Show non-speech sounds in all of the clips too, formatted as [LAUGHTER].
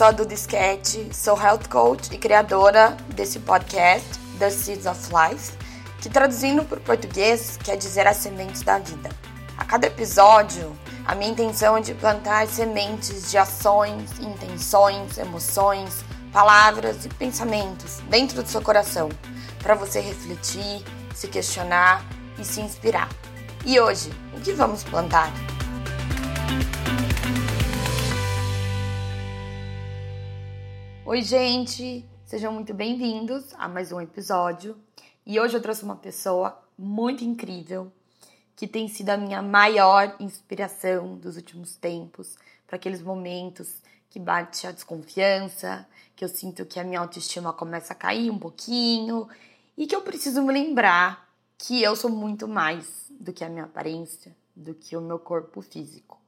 Sou Duda Sketch, sou health coach e criadora desse podcast, The Seeds of Life, que traduzindo para o português quer dizer as sementes da vida. A cada episódio, a minha intenção é de plantar sementes de ações, intenções, emoções, palavras e pensamentos dentro do seu coração, para você refletir, se questionar e se inspirar. E hoje, o que vamos plantar? Oi, gente! Sejam muito bem-vindos a mais um episódio. E hoje eu trouxe uma pessoa muito incrível que tem sido a minha maior inspiração dos últimos tempos para aqueles momentos que bate a desconfiança, que eu sinto que a minha autoestima começa a cair um pouquinho e que eu preciso me lembrar que eu sou muito mais do que a minha aparência, do que o meu corpo físico.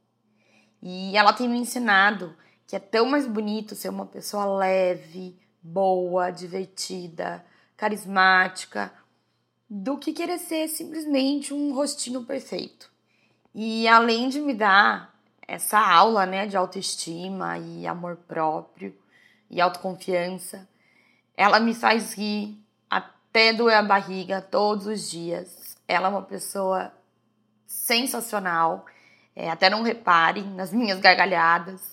E ela tem me ensinado que é tão mais bonito ser uma pessoa leve, boa, divertida, carismática, do que querer ser simplesmente um rostinho perfeito. E além de me dar essa aula, né, de autoestima e amor próprio e autoconfiança, ela me faz rir até doer a barriga todos os dias. Ela é uma pessoa sensacional. É, até não reparem nas minhas gargalhadas,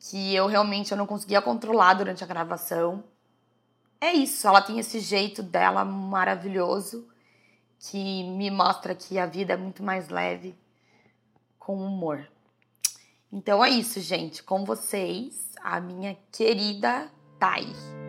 que eu realmente eu não conseguia controlar durante a gravação. É isso, ela tem esse jeito dela maravilhoso que me mostra que a vida é muito mais leve com humor. Então é isso, gente. Com vocês, a minha querida Thay.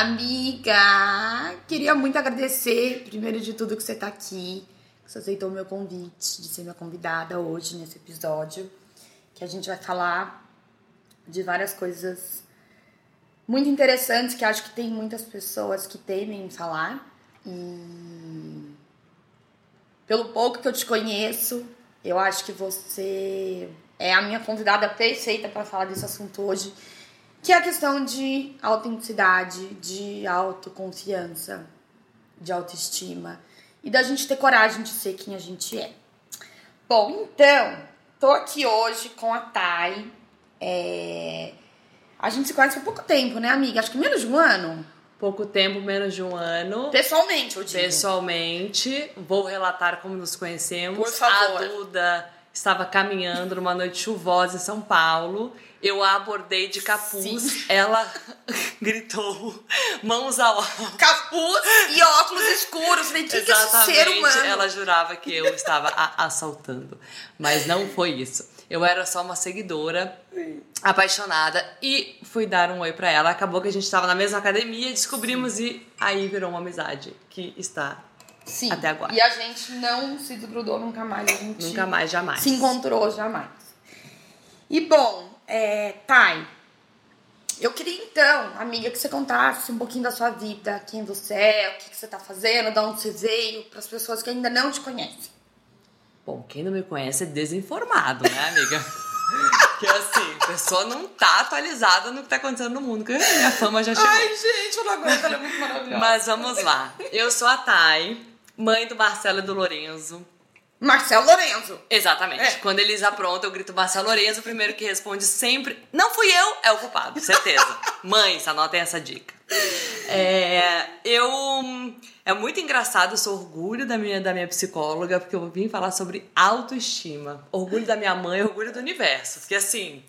Amiga, queria muito agradecer, primeiro de tudo, que você tá aqui, que você aceitou o meu convite de ser minha convidada hoje nesse episódio, que a gente vai falar de várias coisas muito interessantes que acho que tem muitas pessoas que temem falar. E pelo pouco que eu te conheço, eu acho que você é a minha convidada perfeita para falar desse assunto hoje que é a questão de autenticidade, de autoconfiança, de autoestima e da gente ter coragem de ser quem a gente é. Bom, então, tô aqui hoje com a Thay. É... A gente se conhece há pouco tempo, né, amiga? Acho que menos de um ano. Pouco tempo, menos de um ano. Pessoalmente, eu digo. Pessoalmente. Vou relatar como nos conhecemos. Por favor. A Duda estava caminhando numa noite chuvosa em São Paulo eu a abordei de capuz. Sim. Ela [LAUGHS] gritou, mãos ao alto. Capuz e óculos escuros. Falei, que, que é esse ser humano? Ela jurava que eu estava a assaltando. Mas não foi isso. Eu era só uma seguidora apaixonada e fui dar um oi para ela. Acabou que a gente estava na mesma academia, descobrimos Sim. e aí virou uma amizade que está Sim. até agora. E a gente não se desgrudou nunca mais. A gente nunca mais, jamais. Se encontrou jamais. E bom, é, pai, eu queria então, amiga, que você contasse um pouquinho da sua vida, quem você é, o que, que você tá fazendo, de onde você veio, para as pessoas que ainda não te conhecem. Bom, quem não me conhece é desinformado, né, amiga? [LAUGHS] Porque assim, a pessoa não tá atualizada no que tá acontecendo no mundo, que a minha fama já chegou. Ai, gente, eu não aguento, ela é muito maravilhosa. Mas vamos lá. Eu sou a Thay, mãe do Marcelo e do Lorenzo. Marcelo Lorenzo. Exatamente. É. Quando eles aprontam, eu grito Marcelo Lorenzo, o primeiro que responde sempre, não fui eu, é o culpado, certeza. [LAUGHS] Mães, anotem essa dica. É, eu. É muito engraçado, eu sou orgulho da minha, da minha psicóloga, porque eu vim falar sobre autoestima. Orgulho da minha mãe, orgulho do universo. Porque assim,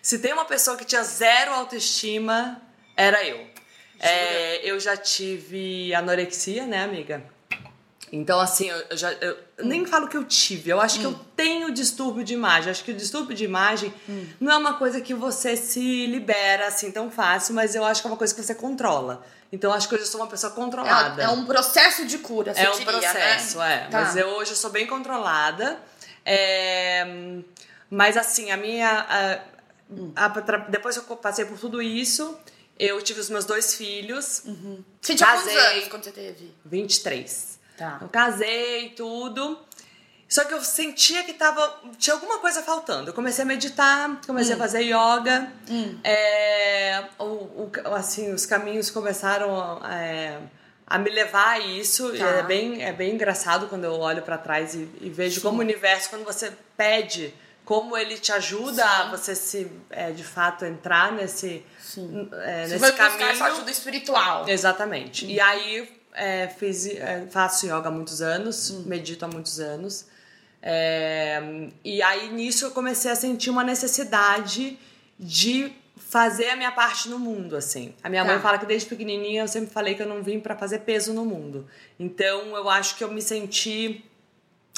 se tem uma pessoa que tinha zero autoestima, era eu. É, eu já tive anorexia, né, amiga? Então, assim, eu, já. Eu nem hum. falo que eu tive, eu acho hum. que eu hum. tenho distúrbio de imagem. Acho que o distúrbio de imagem hum. não é uma coisa que você se libera assim tão fácil, mas eu acho que é uma coisa que você controla. Então, acho que hoje eu sou uma pessoa controlada. É, é um processo de cura, você É um diria, processo, né? é. Tá. Mas eu hoje eu sou bem controlada. É, mas, assim, a minha. A, a, depois que eu passei por tudo isso. Eu tive os meus dois filhos. Uhum. Você tinha quantos anos quando você teve? 23. Tá. Eu casei tudo. Só que eu sentia que tava, tinha alguma coisa faltando. Eu comecei a meditar, comecei hum. a fazer yoga. Hum. É, o, o, assim, os caminhos começaram é, a me levar a isso. Tá. É, bem, é bem engraçado quando eu olho pra trás e, e vejo como o universo, quando você pede, como ele te ajuda a você se, é, de fato, entrar nesse, Sim. é, Você nesse buscar caminho. essa ajuda espiritual. Exatamente. E aí é, fiz, é, faço yoga há muitos anos, Hum. medito há muitos anos. É, e aí nisso eu comecei a sentir uma necessidade de fazer a minha parte no mundo, assim. A minha Tá. mãe fala que desde pequenininha eu sempre falei que eu não vim pra fazer peso no mundo. Então eu acho que eu me senti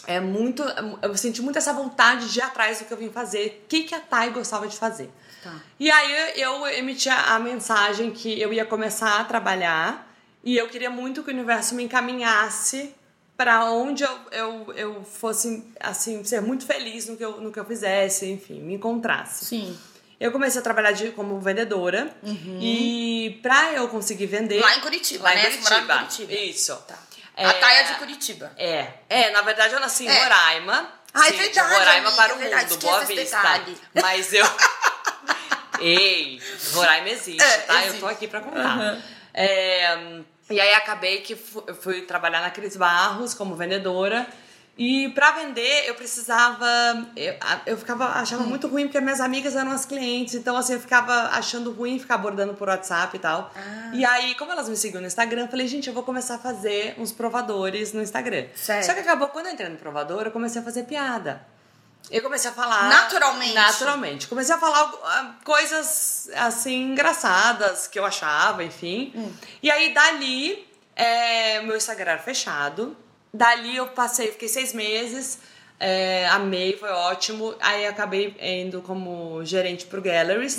é muito, eu senti muito essa vontade de ir atrás do que eu vim fazer. O que que a Thay gostava de fazer? Tá. E aí eu emiti a mensagem que eu ia começar a trabalhar e eu queria muito que o universo me encaminhasse para onde eu, eu, eu fosse, assim, ser muito feliz no que, eu, no que eu fizesse, enfim, me encontrasse. Sim. Eu comecei a trabalhar de, como vendedora e pra eu conseguir vender... Lá em Curitiba, Lá em né? Morava em Curitiba. Curitiba. Isso. Tá. É, A Thay é de Curitiba. É. É, na verdade eu nasci em É. Roraima. Ah, é de verdade, Roraima amiga, para o é verdade, mundo, Boa Vista. detalhe. Mas eu... [LAUGHS] Ei, Roraima existe, É, tá? Eu existe. tô aqui pra contar. É, e aí acabei que eu fui trabalhar na Cris Barros como vendedora. E pra vender eu precisava. Eu, eu ficava achava Hum. muito ruim porque minhas amigas eram as clientes, então assim eu ficava achando ruim ficar abordando por WhatsApp e tal. Ah. E aí, como elas me seguiam no Instagram, eu falei, gente, eu vou começar a fazer uns provadores no Instagram. Só que acabou quando eu entrei no provador, eu comecei a fazer piada. Eu comecei a falar. Naturalmente. Naturalmente. Comecei a falar ah, coisas assim engraçadas que eu achava, enfim. Hum. E aí dali, é, meu Instagram era fechado. Dali eu passei, fiquei seis meses. é, amei, foi ótimo. Aí acabei indo como gerente pro Galleries.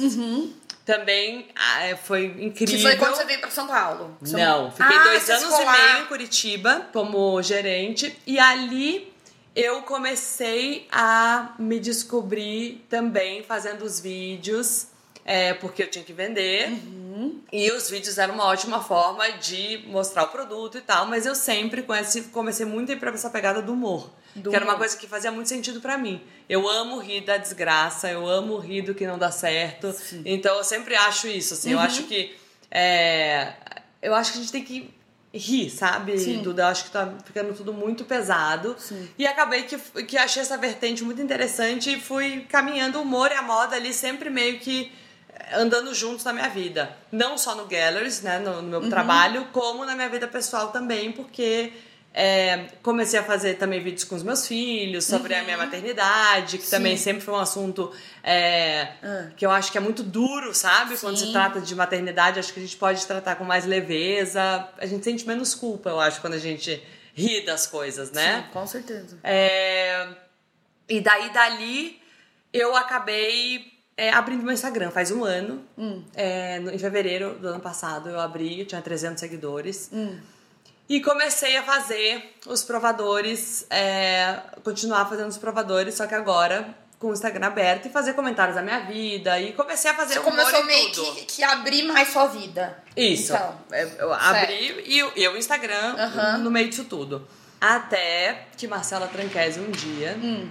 Também ah, é, foi incrível. Uhum. Que foi quando você veio pra São Paulo. Não, fiquei Ah, dois anos e meio em Curitiba como gerente e ali eu comecei a me descobrir também fazendo os vídeos, é, porque eu tinha que vender. Uhum. E os vídeos eram uma ótima forma de mostrar o produto e tal, mas eu sempre comecei muito a ir pra essa pegada do humor. Do que era uma coisa que fazia muito sentido pra mim. Eu amo rir da desgraça, eu amo rir do que não dá certo. Então eu sempre acho isso, assim, Uhum. eu acho que. é, eu acho que a gente tem que rir, sabe, Sim. Duda? Eu acho que tá ficando tudo muito pesado. Sim. E acabei que, que achei essa vertente muito interessante e fui caminhando o humor e a moda ali sempre meio que eh, andando juntos na minha vida. Não só no Galleries, né, no, no meu Uhum. trabalho, como na minha vida pessoal também, porque é, comecei a fazer também vídeos com os meus filhos sobre a minha maternidade, que também Uhum. Sim. sempre foi um assunto é, Ah. que eu acho que é muito duro, sabe? Quando Sim. se trata de maternidade, acho que a gente pode tratar com mais leveza. A gente sente menos culpa, eu acho, quando a gente ri das coisas, né? Sim, com certeza. É, E daí, dali, eu acabei é, abrindo meu Instagram faz um ano. Hum. É, no- em fevereiro do ano passado eu abri, eu tinha 300 seguidores. Hum. E comecei a fazer os provadores, é, continuar fazendo os provadores, só que agora com o Instagram aberto e fazer comentários da minha vida. E comecei a fazer Você começou meio que, que abrir mais sua vida. Isso. Então. É, Eu abri e o- e o Instagram Aham. no meio disso tudo. Até que Marcela Tranquese um dia. Hum.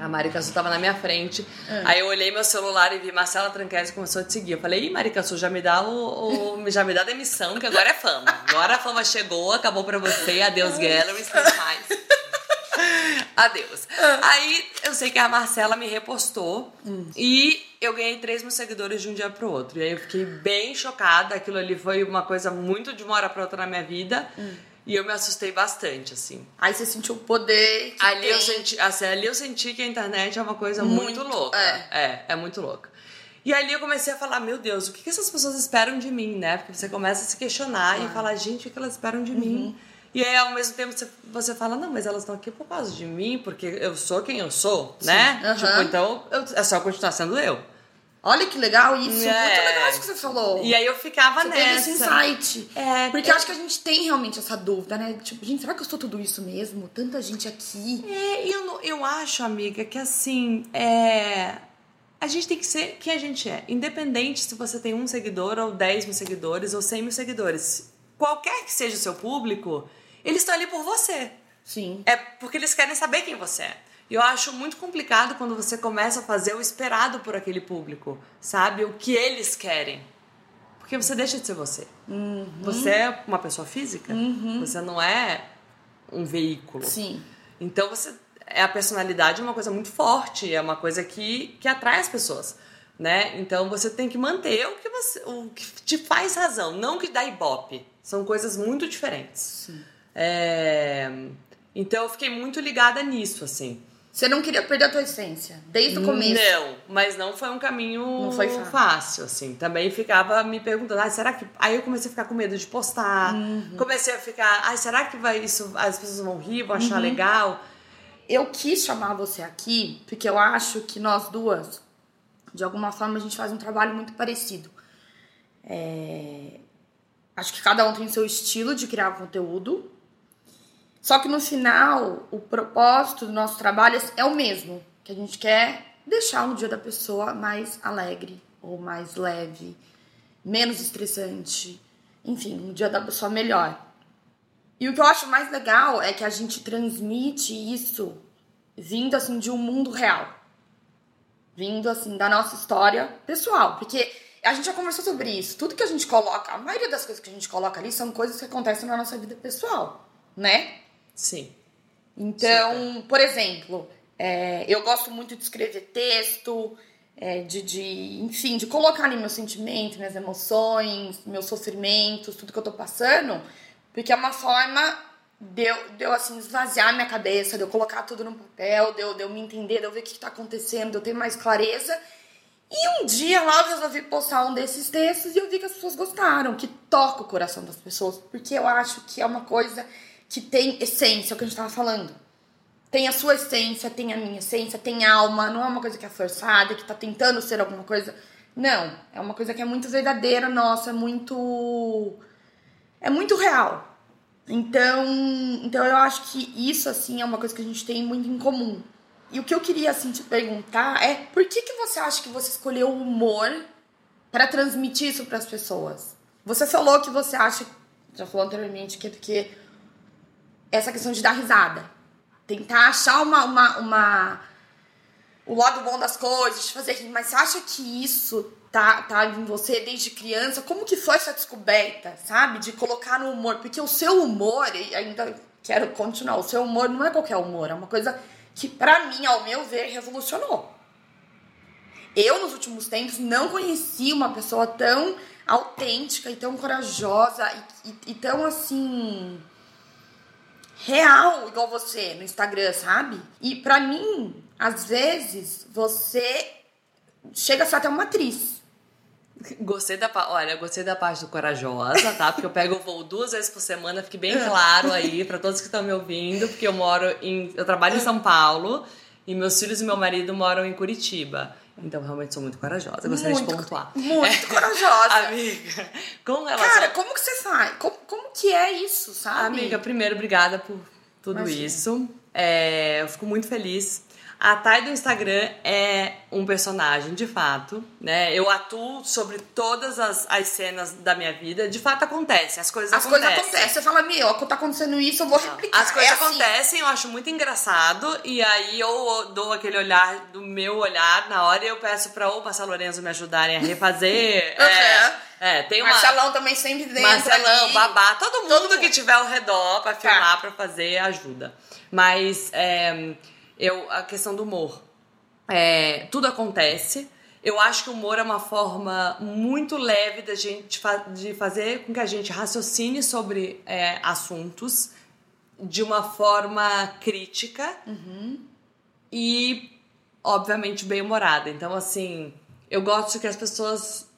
A Mari Cassu tava na minha frente. Ah. Aí eu olhei meu celular e vi Marcela Tranquese começou a te seguir. Eu falei, ih, Mari Cassu, já me dá o, o- já me dá a demissão, que agora é fama. Agora a fama chegou, acabou pra você, adeus galleries, não mais. [LAUGHS] Adeus. Aí eu sei que a Marcela me repostou e eu ganhei 3 mil seguidores de um dia pro outro. E aí eu fiquei bem chocada. Aquilo ali foi uma coisa muito de uma hora pra outra na minha vida. E eu me assustei bastante, assim. Aí você sentiu o poder. que Ali eu, tem. senti, assim, ali eu senti que a internet é uma coisa muito, Muito, louca. é. é, é muito louca. E ali eu comecei a falar, meu Deus, o que, que essas pessoas esperam de mim, né? Porque você começa a se questionar e falar, gente, o que elas esperam de Uhum. mim? E aí, ao mesmo tempo, você, você fala, não, mas elas estão aqui por causa de mim, porque eu sou quem eu sou, né? aham. Tipo, então eu- é só continuar sendo eu. Olha que legal isso. É. Muito legal isso que você falou. E aí eu ficava Você teve nessa. esse insight. É, Porque eu acho que a gente tem realmente essa dúvida, né? Tipo, gente, será que eu sou tudo isso mesmo? Tanta gente aqui. É, eu, eu acho, amiga, que assim, é. A gente tem que ser quem a gente é. Independente se você tem um seguidor, ou 10 mil seguidores, ou 100 mil seguidores. Qualquer que seja o seu público, eles estão ali por você. Sim. É porque eles querem saber quem você é. E eu acho muito complicado quando você começa a fazer o esperado por aquele público, sabe? O que eles querem. Porque você deixa de ser você. Uhum. Você é uma pessoa física. Você não é um veículo. Sim. Então você é a personalidade é uma coisa muito forte, é uma coisa que, que atrai as pessoas, né? Então você tem que manter o que você o que te faz razão, não o que dá ibope. São coisas muito diferentes. É, então eu fiquei muito ligada nisso, assim. Você não queria perder a tua essência, desde o começo. Não, mas não foi um caminho Não foi fácil. assim. Também ficava me perguntando, ah, será que. Aí eu comecei a ficar com medo de postar. Uhum. Comecei a ficar, ah, será que vai isso. As pessoas vão rir, vão Uhum. achar legal? Eu quis chamar você aqui porque eu acho que nós duas, de alguma forma, a gente faz um trabalho muito parecido. É, Acho que cada um tem seu estilo de criar conteúdo. Só que no final, o propósito do nosso trabalho é o mesmo. Que a gente quer deixar o dia da pessoa mais alegre, ou mais leve, menos estressante. Enfim, um dia da pessoa melhor. E o que eu acho mais legal é que a gente transmite isso vindo assim de um mundo real. Vindo assim da nossa história pessoal, porque a gente já conversou sobre isso. Tudo que a gente coloca, a maioria das coisas que a gente coloca ali são coisas que acontecem na nossa vida pessoal, né? Sim. Então, por exemplo, é, eu gosto muito de escrever texto, é, de, de, enfim, de colocar ali meus sentimentos, minhas emoções, meus sofrimentos, tudo que eu tô passando, porque é uma forma de eu, de eu assim, esvaziar minha cabeça, de eu colocar tudo no papel, de eu, de eu me entender, de eu ver o que, que tá acontecendo, de eu ter mais clareza. E um dia lá eu resolvi postar um desses textos e eu vi que as pessoas gostaram, que toca o coração das pessoas, porque eu acho que é uma coisa que tem essência, é o que a gente tava falando. Tem a sua essência, tem a minha essência, tem alma, não é uma coisa que é forçada, que tá tentando ser alguma coisa. Não, é uma coisa que é muito verdadeira, nossa, é muito. É muito real. Então, então eu acho que isso, assim, é uma coisa que a gente tem muito em comum. E o que eu queria, assim, te perguntar é por que, que você acha que você escolheu o humor para transmitir isso para as pessoas? Você falou que você acha, já falou anteriormente, que é porque essa questão de dar risada. Tentar achar uma, uma, uma o lado bom das coisas, fazer rir. Mas você acha que isso tá, tá em você desde criança? Como que foi essa descoberta, sabe? De colocar no humor. Porque o seu humor, e ainda quero continuar, o seu humor não é qualquer humor. É uma coisa que, pra mim, ao meu ver, revolucionou. Eu, nos últimos tempos, não conheci uma pessoa tão autêntica e tão corajosa e, e, e tão, assim real igual você no Instagram, sabe? E pra mim, às vezes, você chega ser até uma atriz. Gostei da olha, gostei da parte do corajosa, tá? Porque eu pego o voo duas vezes por semana, fique bem claro aí pra todos que estão me ouvindo, porque eu moro em eu trabalho em São Paulo e meus filhos e meu marido moram em Curitiba. Então realmente sou muito corajosa. Gostaria Muito, de pontuar. muito corajosa. [LAUGHS] Amiga, com relação Cara, como que você faz? Como, como que é isso, sabe? Amiga, primeiro, obrigada por tudo Imagina. isso. É, eu fico muito feliz. A Thay do Instagram é um personagem, de fato, né? Eu atuo sobre todas as, as cenas da minha vida. De fato, acontece. As coisas As acontecem. coisas acontecem. Você fala, meu, tá acontecendo isso, eu vou replicar. As coisas É assim. acontecem, eu acho muito engraçado. E aí eu dou aquele olhar do meu olhar na hora e eu peço pra ou Marcelo Lorenzo me ajudarem a refazer. [LAUGHS] É, é, tem uma. Marcelão também sempre dentro Marcelão, ali. Babá, todo mundo, Todo mundo. que tiver ao redor pra filmar, Tá. pra fazer, ajuda. Mas é, eu, a questão do humor. É, tudo acontece. Eu acho que o humor é uma forma muito leve da gente de fazer com que a gente raciocine sobre é, assuntos de uma forma crítica e, obviamente, bem-humorada. Então, assim, eu gosto que as pessoas.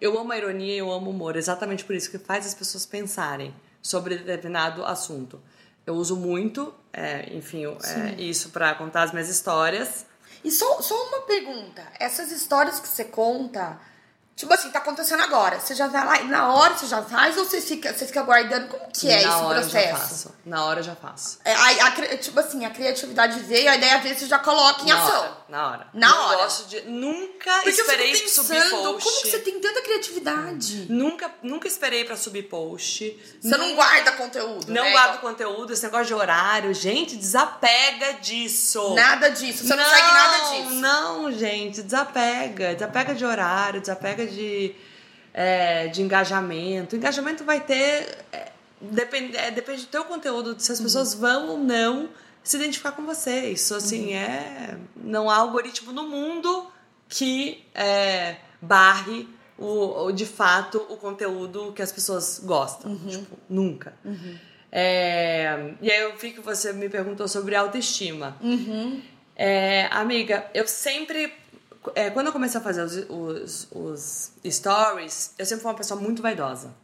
Eu amo a ironia e eu amo o humor, exatamente por isso que faz as pessoas pensarem sobre determinado assunto. Eu uso muito, é, enfim, é, isso pra contar as minhas histórias. E só, só uma pergunta. Essas histórias que você conta, tipo assim, tá acontecendo agora. Você já vai lá e na hora você já faz ou você fica, você fica guardando? Como que é Na esse hora eu já processo? faço. Na hora eu já faço. É, a- a tipo assim, a criatividade veio, a ideia veio, você já coloca em na ação. Hora, na hora. Na Não hora. gosto de. Nunca Porque esperei eu fico subir post. como que você tem tanta criatividade? Nunca, nunca esperei pra subir post. Você não guarda conteúdo, Não né? guardo conteúdo, esse negócio de horário. Gente, desapega disso. Nada disso, você não, segue nada disso. Não, gente, desapega. Desapega de horário, desapega de. é, de engajamento. Engajamento vai ter. É, depende, é, depende do teu conteúdo, se as Uhum. pessoas vão ou não se identificar com você. Isso, assim, Uhum. é. Não há algoritmo no mundo que é, barre o, o, de fato o conteúdo que as pessoas gostam. Uhum. Tipo, nunca. É, e aí eu vi que você me perguntou sobre autoestima. Uhum. É, amiga, eu sempre. É, quando eu comecei a fazer os, os, os stories, eu sempre fui uma pessoa muito vaidosa.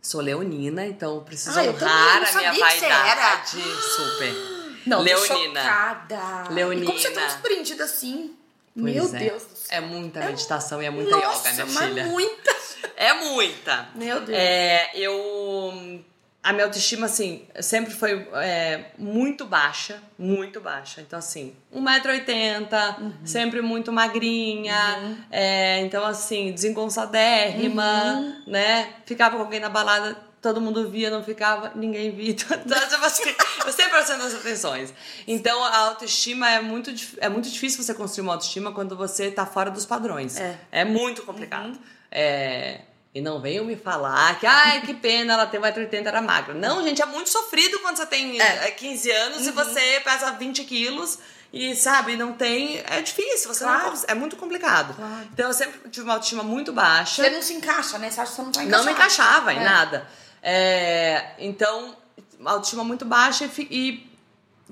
Sou leonina, então preciso Ah, honrar a minha vaidade. Super. [GASPS] Não, Leonina. chocada. Leonina. E como você é tão surpreendida assim? Pois Meu é. Deus do céu. É muita meditação e é muita Nossa, yoga, minha filha. muita. É muita. Meu Deus. É, eu. A minha autoestima, assim, sempre foi é, muito baixa. Muito baixa. Então, assim, 1,80m, Uhum. sempre muito magrinha. é, então, assim, desengonçadérrima, Uhum. né? Ficava com alguém na balada, todo mundo via, não ficava, ninguém via. [LAUGHS] Então, tipo assim, eu sempre prestando as atenções. Então, a autoestima é muito, é muito difícil você construir uma autoestima quando você tá fora dos padrões. É. É muito complicado. É, E não venham me falar que, ai, que pena, ela tem 1,80m, era magra. Não, gente, é muito sofrido quando você tem É. é, 15 anos e você pesa 20 quilos e, sabe, não tem. É difícil, você não Claro. cons- É muito complicado. Claro. Então eu sempre tive uma autoestima muito baixa. Você não se encaixa, né? Você acha que você não tá Não me encaixava em É. nada. É, então, autoestima muito baixa e, e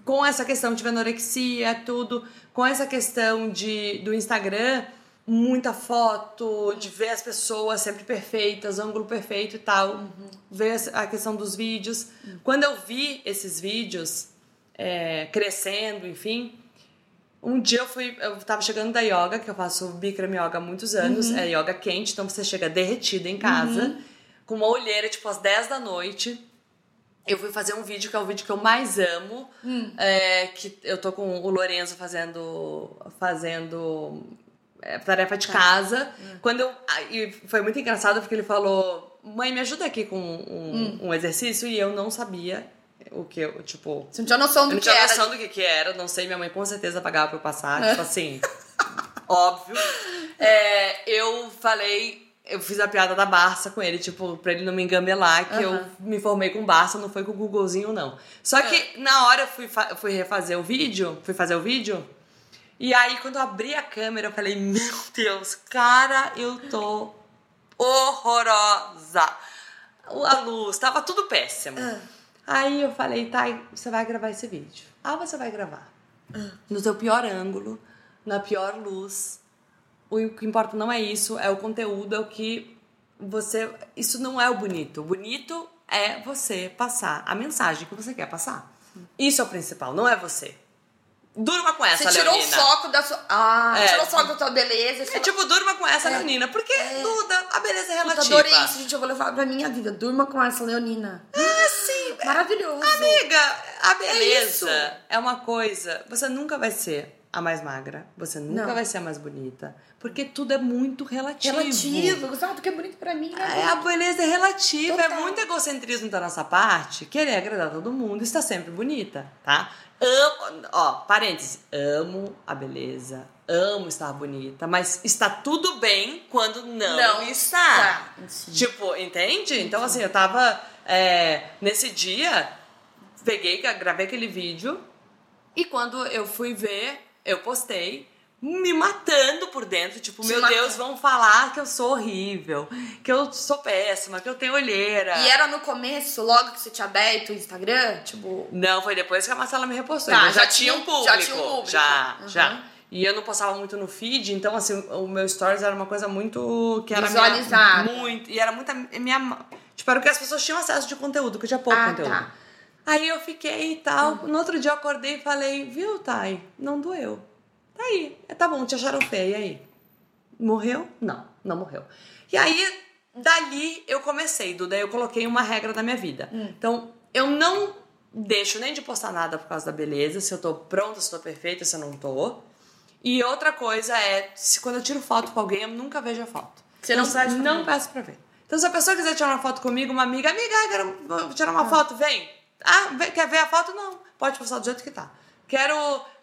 com essa questão de anorexia, tudo, com essa questão de, do Instagram, muita foto, de ver as pessoas sempre perfeitas, ângulo perfeito e tal, ver essa- a questão dos vídeos. Quando eu vi esses vídeos é, crescendo, enfim, um dia eu fui, eu tava chegando da yoga, que eu faço Bikram Yoga há muitos anos, é yoga quente, então você chega derretida em casa, com uma olheira, tipo, às 10 da noite. Eu fui fazer um vídeo que é o vídeo que eu mais amo, é, que eu tô com o Lorenzo fazendo, fazendo é, tarefa de casa. Quando eu, ah, e foi muito engraçado porque ele falou, mãe, me ajuda aqui com um, um exercício, e eu não sabia o que eu, tipo... Você não tinha noção Eu do não que tinha era. noção do que, que era, não sei, minha mãe com certeza pagava pra eu passar, tipo assim, óbvio. [LAUGHS] É, eu falei, eu fiz a piada da Barça com ele, tipo, pra ele não me engambelar, que eu Aham. me formei com Barça, não foi com o Googlezinho, não. Só que na hora eu fui, fui refazer o vídeo, fui fazer o vídeo, e aí quando eu abri a câmera, eu falei, meu Deus, cara, eu tô horrorosa. A luz, tava tudo péssimo. Aí eu falei, tá, você vai gravar esse vídeo. Ah, você vai gravar. No seu pior ângulo, na pior luz. O que importa não é isso, é o conteúdo, é o que você. Isso não é o bonito. O bonito é você passar a mensagem que você quer passar. Isso é o principal, não é você. Durma com essa, Você tirou Leonina. o foco da sua. Ah, É. tirou o foco da tua beleza. É tipo, durma com essa, É. Leonina. Porque, Duda, a beleza é relativa. adorei isso, gente. Eu vou levar pra minha vida. Durma com essa Leonina. Ah, sim. Maravilhoso. Amiga, a isso. beleza é, uma coisa. Você nunca vai ser a mais magra. Você nunca Não. vai ser a mais bonita. Porque tudo é muito relativo. Relativo. Sabe o que é bonito pra mim? né? É, a beleza é relativa, é Total. muito egocentrismo da nossa parte, querer agradar todo mundo, está sempre bonita, tá? Amo, ó, parênteses, amo a beleza, amo estar bonita, mas está tudo bem quando não, Não está. está. Tipo, entende? Então, assim, eu tava é, nesse dia, peguei, gravei aquele vídeo e quando eu fui ver, eu postei me matando por dentro, tipo, Se meu matando. Deus, vão falar que eu sou horrível, que eu sou péssima, que eu tenho olheira. E era no começo, logo que você tinha aberto o Instagram, tipo. Não, foi depois que a Marcela me repostou. Tá, então já, já tinha um público. já tinha um público. Já, Uhum. já. E eu não postava muito no feed, então assim, o meu stories era uma coisa muito que era Visualizada. Minha, muito, e era muita minha, tipo, era o que as pessoas tinham acesso de conteúdo, que eu tinha pouco Ah, conteúdo. tá. Aí eu fiquei e tal. No outro dia eu acordei e falei, viu, Thay? Não doeu. Tá aí. É, Tá bom, te acharam feia, e aí? Morreu? Não, não morreu. E aí, dali eu comecei, Duda, eu coloquei uma regra na minha vida. Então, eu não deixo nem de postar nada por causa da beleza, se eu tô pronta, se eu tô perfeita, se eu não tô. E outra coisa é, se quando eu tiro foto com alguém, eu nunca vejo a foto. Você não pede Não ver. peço pra ver. Então, se a pessoa quiser tirar uma foto comigo, uma amiga, amiga, quero tirar uma foto, vem. Ah, quer ver a foto? Não. Pode postar do jeito que tá. Quero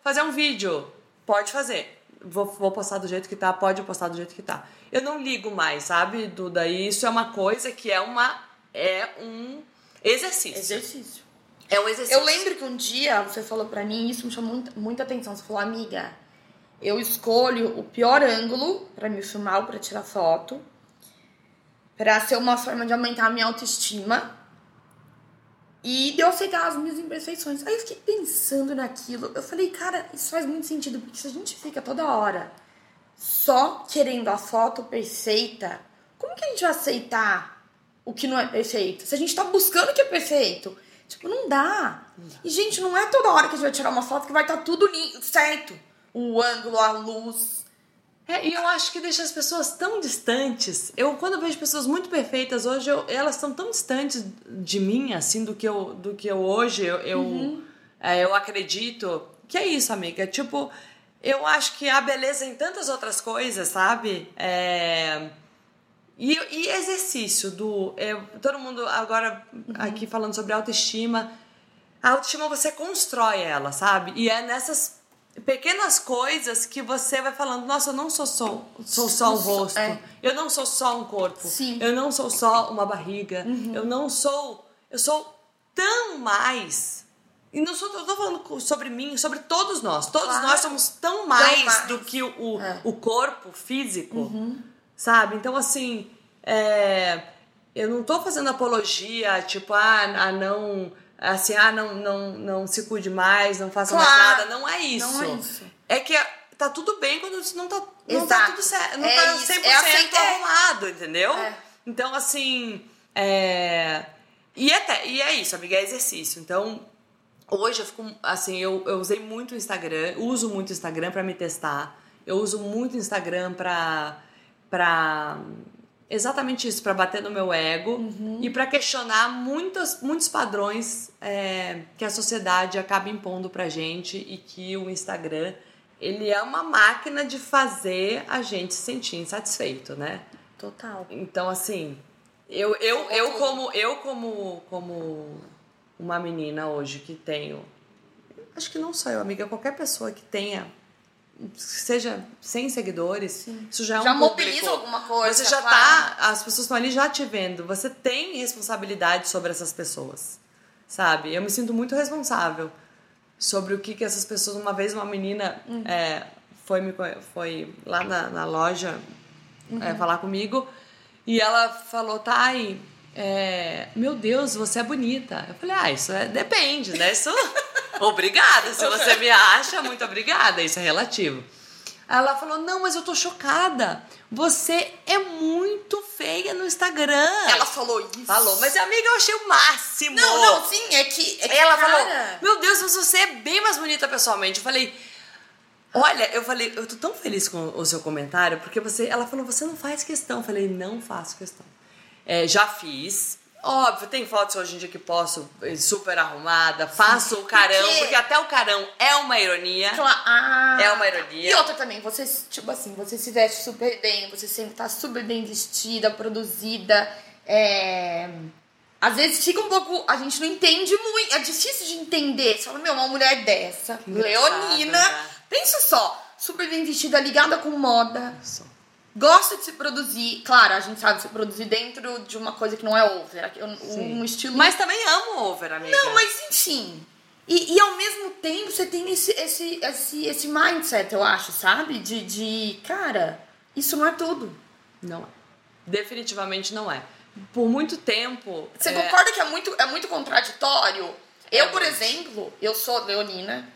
fazer um vídeo. Pode fazer. vou, vou postar do jeito que tá, pode postar do jeito que tá. Eu não ligo mais, sabe, Duda? E isso é uma coisa que é uma. É um exercício. Exercício. É um exercício. Eu lembro que um dia você falou pra mim, isso me chamou muita, muita atenção. Você falou, amiga, eu escolho o pior ângulo pra me filmar ou pra tirar foto, pra ser uma forma de aumentar a minha autoestima e de eu aceitar as minhas imperfeições. Aí eu fiquei pensando naquilo. Eu falei, cara, isso faz muito sentido, porque se a gente fica toda hora só querendo a foto perfeita, como que a gente vai aceitar o que não é perfeito? Se a gente tá buscando o que é perfeito. Tipo, não dá. E, gente, não é toda hora que a gente vai tirar uma foto que vai estar tá tudo certo. O ângulo, a luz. É, e eu acho que deixa as pessoas tão distantes. Eu, quando eu vejo pessoas muito perfeitas hoje, eu, elas estão tão distantes de mim, assim, do que eu, do que eu hoje, eu, eu, Uhum. é, eu acredito. Que é isso, amiga. Tipo, eu acho que há beleza em tantas outras coisas, sabe? É... E, e exercício do. é, todo mundo agora aqui falando sobre autoestima. A autoestima você constrói ela, sabe? E é nessas pequenas coisas que você vai falando, nossa, eu não sou só, sou só um rosto, É. eu não sou só um corpo, Sim. eu não sou só uma barriga, eu não sou, eu sou tão mais. E não sou, eu tô falando sobre mim, sobre todos nós. Todos Claro. nós somos tão mais, mais. do que o, o, É. o corpo físico, sabe? Então, assim, é, eu não tô fazendo apologia, tipo, ah, ah, não, assim, ah, não, não, não se cuide mais, não faça mais Claro. nada. Não é isso. Não é isso. É que tá tudo bem quando isso não tá, não Exato. tá tudo certo, não É tá isso. 100% É aceitar. arrumado, entendeu? É. Então, assim, é... E, até, e é isso, amiga, é exercício. Então, hoje eu fico, assim, eu, eu usei muito o Instagram, uso muito o Instagram pra me testar. Eu uso muito o Instagram pra, pra exatamente isso, pra bater no meu ego Uhum. e pra questionar muitos, muitos padrões é, que a sociedade acaba impondo pra gente e que o Instagram, ele é uma máquina de fazer a gente se sentir insatisfeito, né? Total. Então, assim, eu, eu, eu como eu como como uma menina hoje que tenho, acho que não só eu, amiga, qualquer pessoa que tenha seja 100 seguidores, isso já é um Já público. mobiliza alguma coisa, Você já tá, as pessoas estão ali já te vendo. Você tem responsabilidade sobre essas pessoas. Sabe? Eu me sinto muito responsável sobre o que que essas pessoas, uma vez uma menina Uhum. é, foi me foi lá na, na loja Uhum. é, falar comigo e ela falou, Thay, é, meu Deus, você é bonita. Eu falei, ah, isso é, depende, né? Isso, obrigada, se você [LAUGHS] me acha, muito obrigada, isso é relativo. Ela falou, não, mas eu tô chocada, você é muito feia no Instagram. Ela falou isso. falou, mas amiga, eu achei o máximo. Não, não, sim, é que. É que ela cara, falou, meu Deus, mas você é bem mais bonita pessoalmente. Eu falei, olha, eu falei, eu tô tão feliz com o seu comentário, porque você, ela falou, você não faz questão. Eu falei, não faço questão. É, já fiz. Óbvio, tem fotos hoje em dia que posso eh, super arrumada, faço o carão, Porque- porque até o carão é uma ironia. Cla- ah. É uma ironia. E outra também, você, tipo assim, você se veste super bem, você sempre tá super bem vestida, produzida. É... Às vezes fica um pouco. A gente não entende muito. É difícil de entender. Você fala, meu, uma mulher dessa, leonina. né? Pensa só, super bem vestida, ligada com moda. Gosta de se produzir. Claro, a gente sabe se produzir dentro de uma coisa que não é over. Um estilo Mas também amo over, amiga. não, mas enfim. E, e ao mesmo tempo você tem esse, esse, esse, esse mindset, eu acho, sabe? De, de, cara, isso não é tudo. Não é. Definitivamente não é. Por muito tempo. Você é, concorda que é muito, é muito contraditório? É eu, por exemplo, eu sou leonina,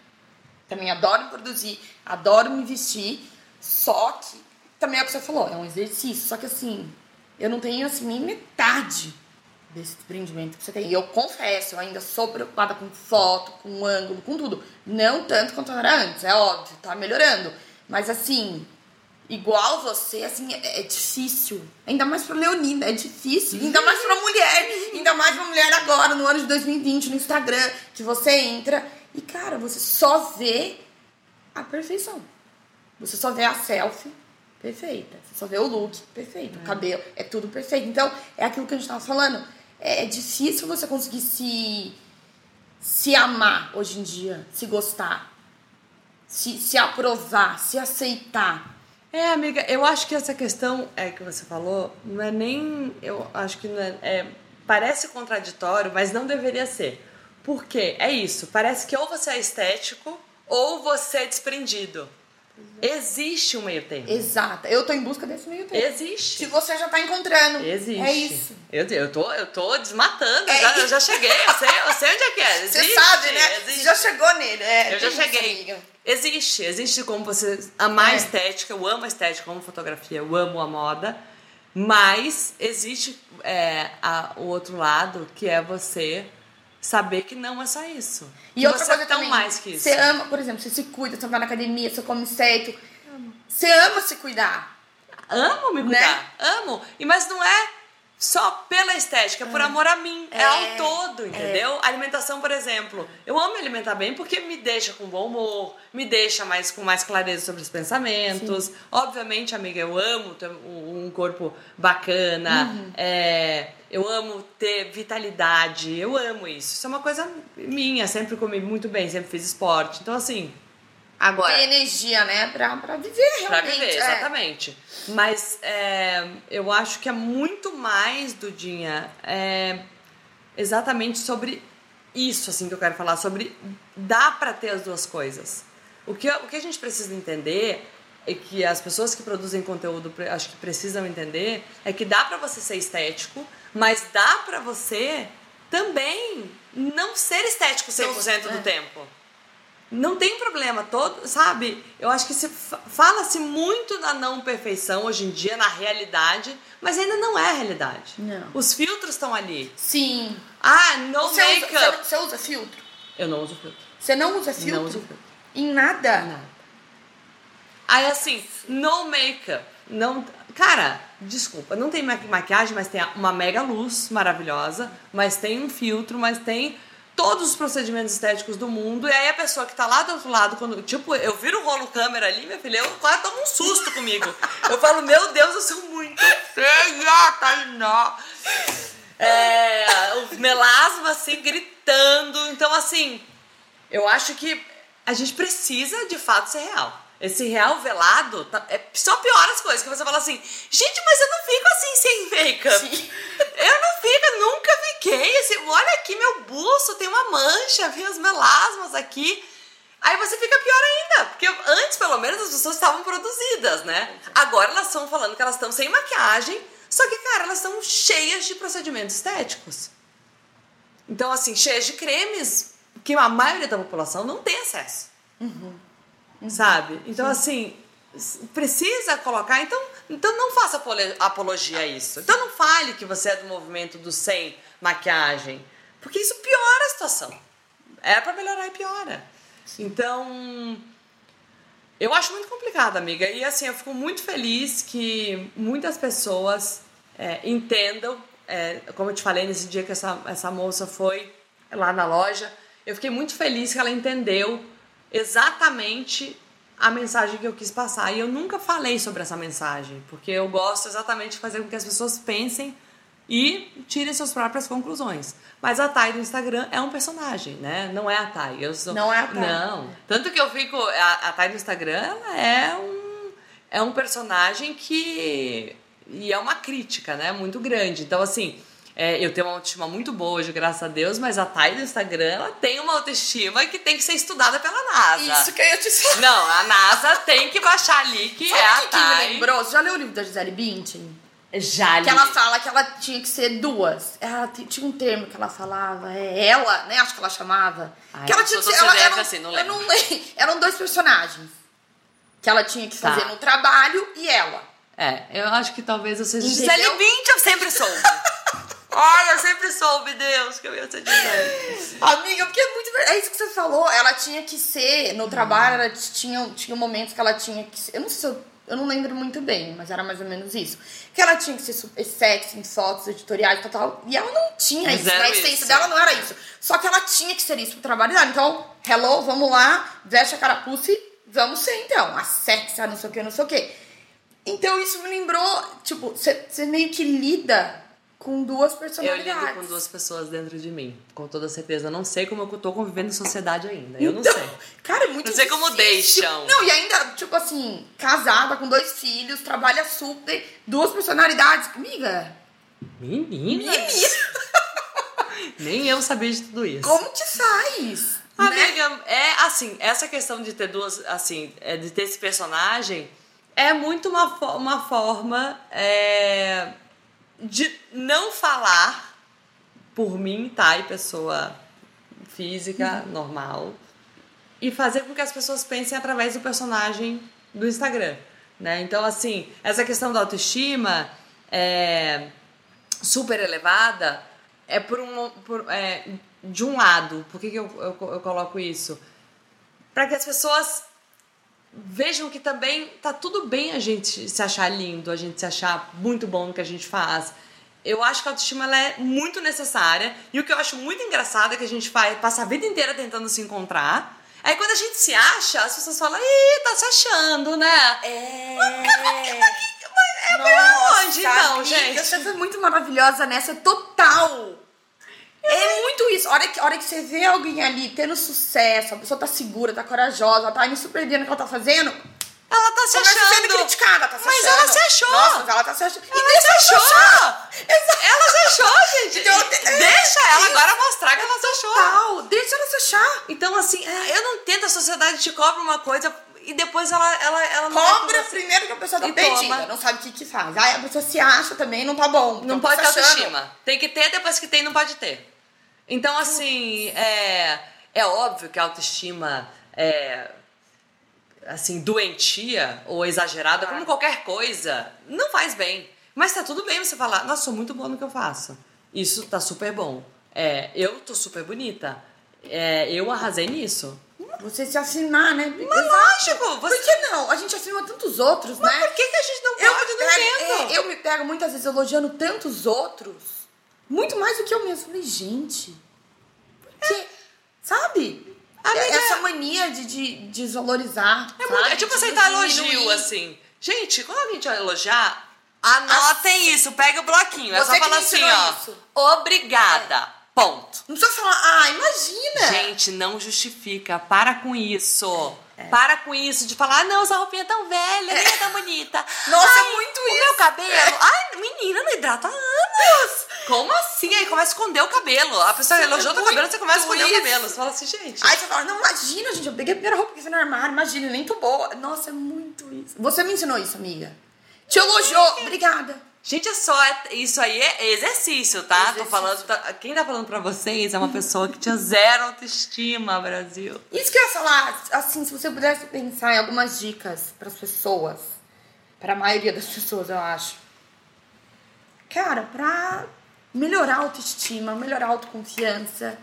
também adoro produzir, adoro me vestir, só que, também é o que você falou, é um exercício, só que assim, eu não tenho assim nem metade desse desprendimento que você tem. E eu confesso, eu ainda sou preocupada com foto, com ângulo, com tudo. Não tanto quanto eu era antes, é óbvio, tá melhorando. Mas assim, igual você, assim, é, é difícil. Ainda mais pra Leonina, é difícil. Ainda mais pra mulher. Ainda mais pra mulher agora, no ano de 2020, no Instagram, que você entra e, cara, você só vê a perfeição. Você só vê a selfie perfeita. Você só vê o look perfeito. O cabelo, é tudo perfeito. Então, é aquilo que a gente tava falando. É, é difícil você conseguir se, se amar hoje em dia, se gostar. se, se aprovar, se aceitar. É, amiga, eu acho que essa questão é que você falou, não é nem. Eu acho que não é, é parece contraditório, mas não deveria ser. Por quê? É isso. Parece que ou você é estético ou você é desprendido. Existe um meio termo. Exato. Eu tô em busca desse meio termo. Existe. Se você já tá encontrando. Existe. É isso. Eu, eu, tô, eu tô desmatando. É já, eu já cheguei. Eu sei, eu sei onde é que é. Você Existe, sabe, né? Existe. Você já chegou nele. É, Eu já isso, cheguei. Existe, existe como você amar a É. estética, eu amo a estética, eu amo fotografia, eu amo a moda, mas existe é, a- o outro lado que é você saber que não é só isso. E que outra você coisa é tão também, mais que isso. Você ama, por exemplo, você se cuida, você vai na academia, você come certo. Você ama se cuidar. Amo me cuidar, amo. E mas não é só pela estética, é por amor a mim, é, É, ao todo, entendeu? Alimentação, por exemplo, eu amo me alimentar bem porque me deixa com bom humor, me deixa mais com mais clareza sobre os pensamentos. Obviamente, amiga, eu amo ter um corpo bacana, é, eu amo ter vitalidade, eu amo isso. Isso é uma coisa minha, sempre comi muito bem, sempre fiz esporte. Então, assim, agora Tem energia, né? Pra, pra viver Pra realmente. viver, é. exatamente. Mas é, eu acho que é muito mais, Dudinha, é, exatamente sobre isso assim que eu quero falar, sobre dá pra ter as duas coisas. O que, o que a gente precisa entender e que as pessoas que produzem conteúdo acho que precisam entender é que dá pra você ser estético, mas dá pra você também não ser estético 100% do é. tempo. Não tem problema, todo, sabe? Eu acho que se fa- fala-se muito na não perfeição hoje em dia, na realidade, mas ainda não é a realidade. Não. Os filtros estão ali. Sim. Ah, no Você usa, make-up. você, você usa filtro? Eu não uso filtro. Você não usa filtro? Não uso filtro. Em nada? Nada. Aí assim, no make-up. Não, cara, desculpa, não tem ma- maquiagem, mas tem uma mega luz maravilhosa, mas tem um filtro, mas tem todos os procedimentos estéticos do mundo. E aí a pessoa que tá lá do outro lado, quando, tipo, eu viro o rolo câmera ali, minha filha, eu quase tomo um susto comigo. Eu falo, meu Deus, eu sou muito feia, Tainá. É, os melasma assim gritando. Então, assim, eu acho que a gente precisa de fato ser real. Esse real velado tá- é, só piora as coisas. Que você fala assim, gente, mas eu não fico assim sem make-up. [LAUGHS] Eu não fico, nunca fiquei. Assim, olha aqui meu buço, tem uma mancha, vi os melasmas aqui. Aí você fica pior ainda, porque antes, pelo menos, as pessoas estavam produzidas, né? Agora elas estão falando que elas estão sem maquiagem, só que, cara, elas estão cheias de procedimentos estéticos. Então, assim, cheias de cremes que a maioria da população não tem acesso. Sabe? Então, assim, s- precisa colocar. Então, então não faça apolo- apologia a isso. Então não fale que você é do movimento do sem maquiagem. Porque isso piora a situação. É pra melhorar e piora. Então. Eu acho muito complicado, amiga. E assim, eu fico muito feliz que muitas pessoas é, entendam. é, como eu te falei nesse dia que essa, essa moça foi lá na loja, eu fiquei muito feliz que ela entendeu exatamente a mensagem que eu quis passar. E eu nunca falei sobre essa mensagem, porque eu gosto exatamente de fazer com que as pessoas pensem e tirem suas próprias conclusões. Mas a Thay do Instagram é um personagem, né? Não é a Thay. Eu sou... Não é a Thay. Não. Tanto que eu fico. A, a Thay do Instagram, ela é um, é um personagem que. E é uma crítica, né? Muito grande. Então, assim. É, eu tenho uma autoestima muito boa hoje, graças a Deus, mas a Thay do Instagram, ela tem uma autoestima que tem que ser estudada pela NASA. Isso que eu te falar. Não, a NASA tem que baixar ali que Sabe é a que, que me Thay. lembrou? Você já leu o livro da Gisele Bündchen? Já Que ela fala que ela tinha que ser duas. Ela tinha um termo que ela falava, é ela, né? Acho que ela chamava. Ai, que ela tinha que ser. Ela, CDF eram, assim, não lembro. [LAUGHS] Eram dois personagens. Que ela tinha que fazer Tá. no trabalho e ela. É, eu acho que talvez eu seja? Gisele Bündchen, eu sempre soube. [LAUGHS] Ai, eu sempre soube, Deus, que eu ia ser Gisele. Amiga, porque é muito verdade. É isso que você falou. Ela tinha que ser, no trabalho, ela tinha, tinha momentos que ela tinha que ser. Eu não sei se eu. Eu não lembro muito bem, mas era mais ou menos isso. Que ela tinha que ser super sexy em fotos editoriais e tal, tal. E ela não tinha isso. Zero Na essência isso. dela não era isso. Só que ela tinha que ser isso pro trabalho dela. Então, hello, vamos lá, veste a carapuça e vamos ser então. A sexy, a não sei o que, não sei o que. Então isso me lembrou, tipo, você meio que lida com duas Eu personalidades. lido com duas pessoas dentro de mim, com toda certeza. Eu não sei como eu tô convivendo em sociedade ainda. Eu não Então, sei. Cara, é muito Não sei como difícil. deixam. Não, e ainda, tipo assim, casada, com dois filhos, trabalha super, duas personalidades. Amiga, Menina! menina, [LAUGHS] Nem eu sabia de tudo isso. como que faz? Né? Amiga, é assim, essa questão de ter duas, assim, é, de ter esse personagem é muito uma, uma forma é, de não falar por mim, tá? E pessoa física, Uhum. normal, e fazer com que as pessoas pensem através do personagem do Instagram, né? Então, assim, essa questão da autoestima é super elevada é por um por, é, de um lado por que, que eu, eu, eu coloco isso para que as pessoas vejam que também tá tudo bem a gente se achar lindo a gente se achar muito bom no que a gente faz eu acho que a autoestima ela é muito necessária e o que eu acho muito engraçado é que a gente faz, passa a vida inteira tentando se encontrar aí quando a gente se acha as pessoas falam ih tá se achando né É. é pra onde, então, amiga, gente? Você foi muito maravilhosa nessa, total. É muito isso. A hora, que, a hora que você vê alguém ali tendo sucesso, a pessoa tá segura, tá corajosa, ela tá indo super bem no que ela tá fazendo, ela tá se achando sendo criticada, tá se Mas achando. ela se achou. Nossa, ela tá se achando. E Ela deixa se ela achou! Ela se achou, gente. Então, E é, Deixa ela agora mostrar que ela se achou. Deixa ela se achar. Então, assim, eu não tento, a sociedade te cobra uma coisa e depois ela, ela, ela não Cobra é você. primeiro que a pessoa tá E perdida, não sabe o que que faz. Aí a pessoa se acha também, não tá bom. Não pode tá ter se achando. autoestima. Tem que ter, depois que tem, não pode ter. Então, assim, é, é óbvio que a autoestima é assim, doentia ou exagerada, como qualquer coisa, não faz bem. Mas tá tudo bem você falar, nossa, sou muito boa no que eu faço. Isso tá super bom. É, eu tô super bonita. É, eu arrasei nisso. Você se afirmar, né? Mas lógico, você... Por que não? A gente afirma tantos outros, Mas né? por que, que a gente não Eu, pode? Não pego- entendo. é, eu me pego muitas vezes elogiando tantos outros, muito mais do que eu mesmo. Falei, gente, por quê? Sabe? Amiga- É- Essa mania de, de desvalorizar. É, sabe? muito- é tipo De aceitar elogio, assim. Gente, quando alguém te elogiar, anotem isso, pega o bloquinho. É Você só que falar assim, ó. isso. Obrigada. Ponto. Não precisa falar, ah, imagina. Gente, não justifica. Para com isso. É. Para com isso de falar, ah, não, essa roupinha é tão velha, nem é tão bonita. Nossa, Ai, é muito o isso. meu cabelo. Ai, menina, não hidrata há anos. Como assim? Aí começa a esconder o cabelo. A pessoa Isso é elogiou teu cabelo, você começa a esconder o isso. cabelo. Você fala assim, gente. Aí você fala, não, imagina, gente, eu peguei a primeira roupa que foi no armário, imagina, nem tô boa. Nossa, é muito isso. Você me ensinou isso, amiga. Te elogiou, obrigada. Gente, é só. é- Isso aí é exercício, tá? Tô Exercício. falando. tá- quem tá falando pra vocês é uma pessoa que tinha zero autoestima, Brasil. Isso que eu ia falar, assim, se você pudesse pensar em algumas dicas pras pessoas, pra maioria das pessoas, eu acho. Cara, pra melhorar a autoestima, melhorar a autoconfiança.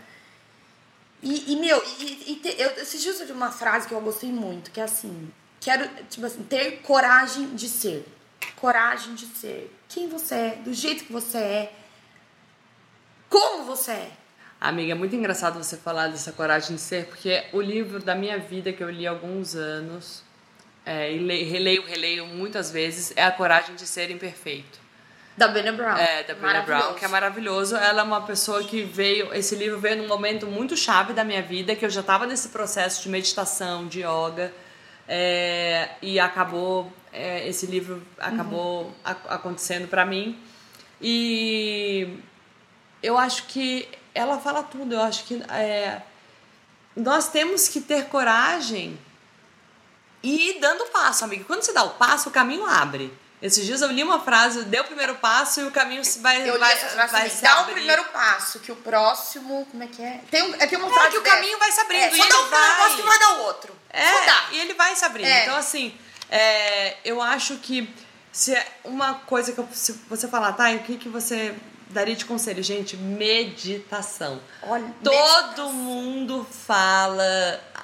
E, e, meu, e, e eu, dias eu vi uma frase que eu gostei muito, que é assim, quero, tipo assim, ter coragem de ser. Coragem de ser quem você é, do jeito que você é, como você é. Amiga, é muito engraçado você falar dessa coragem de ser, porque o livro da minha vida que eu li há alguns anos, é, e le- releio, releio muitas vezes, é A Coragem de Ser Imperfeito. Da Brené Brown. É, da Brené Brown, que é maravilhoso. Ela é uma pessoa que veio. Esse livro veio num momento muito chave da minha vida, que eu já estava nesse processo de meditação, de yoga. é, e acabou. É, esse livro acabou a- acontecendo para mim. E eu acho que ela fala tudo. Eu acho que é, nós temos que ter coragem e ir dando passo, amiga. Quando você dá o passo, o caminho abre. Esses dias eu li uma frase, deu o primeiro passo e o caminho se vai, Eu li vai, essa frase vai se Dá o primeiro passo, que o próximo. Como é que é? Tem, um, é, tem uma É, frase que o dessa. caminho vai se abrindo, É, e só ele dá o primeiro vai- passo que vai dar o outro. Só dá. É, e ele vai se abrindo. É. Então, assim, é, eu acho que se é uma coisa que eu, se você falar, tá, o que, que você daria de conselho? Gente, meditação. Olha, Todo meditação. mundo fala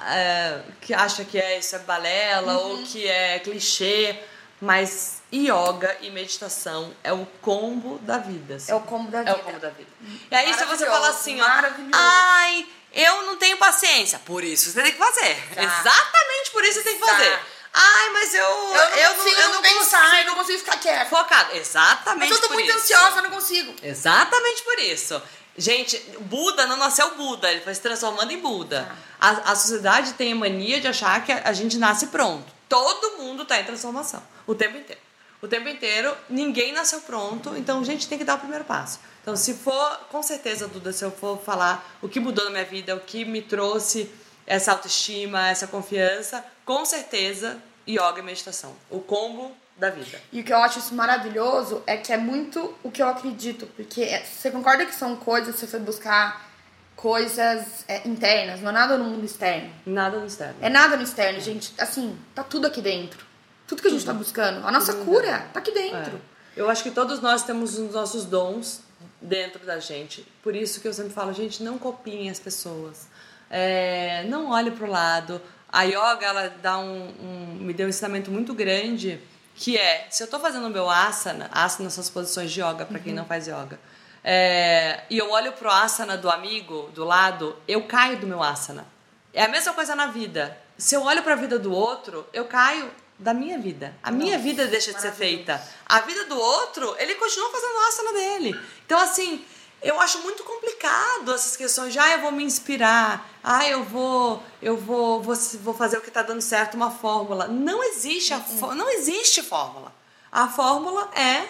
é, que acha que é isso é balela Uhum. ou que é clichê, mas yoga e meditação é o combo da vida. assim. É o combo da É vida. o combo da vida. E aí, se você fala assim, ó, ai, eu não tenho paciência. Por isso você tem que fazer. Exato. Exatamente por isso você tem que fazer. Exato. Ai, mas eu. Eu não eu consigo eu não pensar, consigo eu não consigo ficar quieta. Focado. Exatamente. Mas eu tô muito isso. ansiosa, eu não consigo. Exatamente por isso. Gente, Buda não nasceu Buda, ele foi se transformando em Buda. A, a sociedade tem a mania de achar que a, a gente nasce pronto. Todo mundo tá em transformação, o tempo inteiro. O tempo inteiro, ninguém nasceu pronto, então a gente tem que dar o primeiro passo. Então, se for, com certeza, Duda, se eu for falar o que mudou na minha vida, o que me trouxe essa autoestima, essa confiança, com certeza, yoga e meditação. O combo da vida. E o que eu acho isso maravilhoso é que é muito o que eu acredito, porque é- você concorda que são coisas, você foi buscar coisas é, internas, não é nada no mundo externo. Nada no externo. É nada no externo, gente. Assim, tá tudo aqui dentro. Tudo que a gente tá buscando. A nossa cura tá aqui dentro. É. Eu acho que todos nós temos os nossos dons dentro da gente. Por isso que eu sempre falo, gente, não copiem as pessoas. É, não olhe pro lado. A yoga, ela dá um, um- me deu um ensinamento muito grande, que é, se eu tô fazendo o meu asana, asana são as posições de yoga, para quem não faz yoga, é, e eu olho pro asana do amigo do lado, eu caio do meu asana. É a mesma coisa na vida. Se eu olho para a vida do outro, eu caio da minha vida. A minha vida deixa de ser feita. A vida do outro, ele continua fazendo a asana dele. Então, assim, eu acho muito complicado essas questões de, ah, eu vou me inspirar, ah, eu vou, eu vou, vou, vou fazer o que está dando certo, uma fórmula. Não existe, a fó- não existe fórmula. A fórmula é,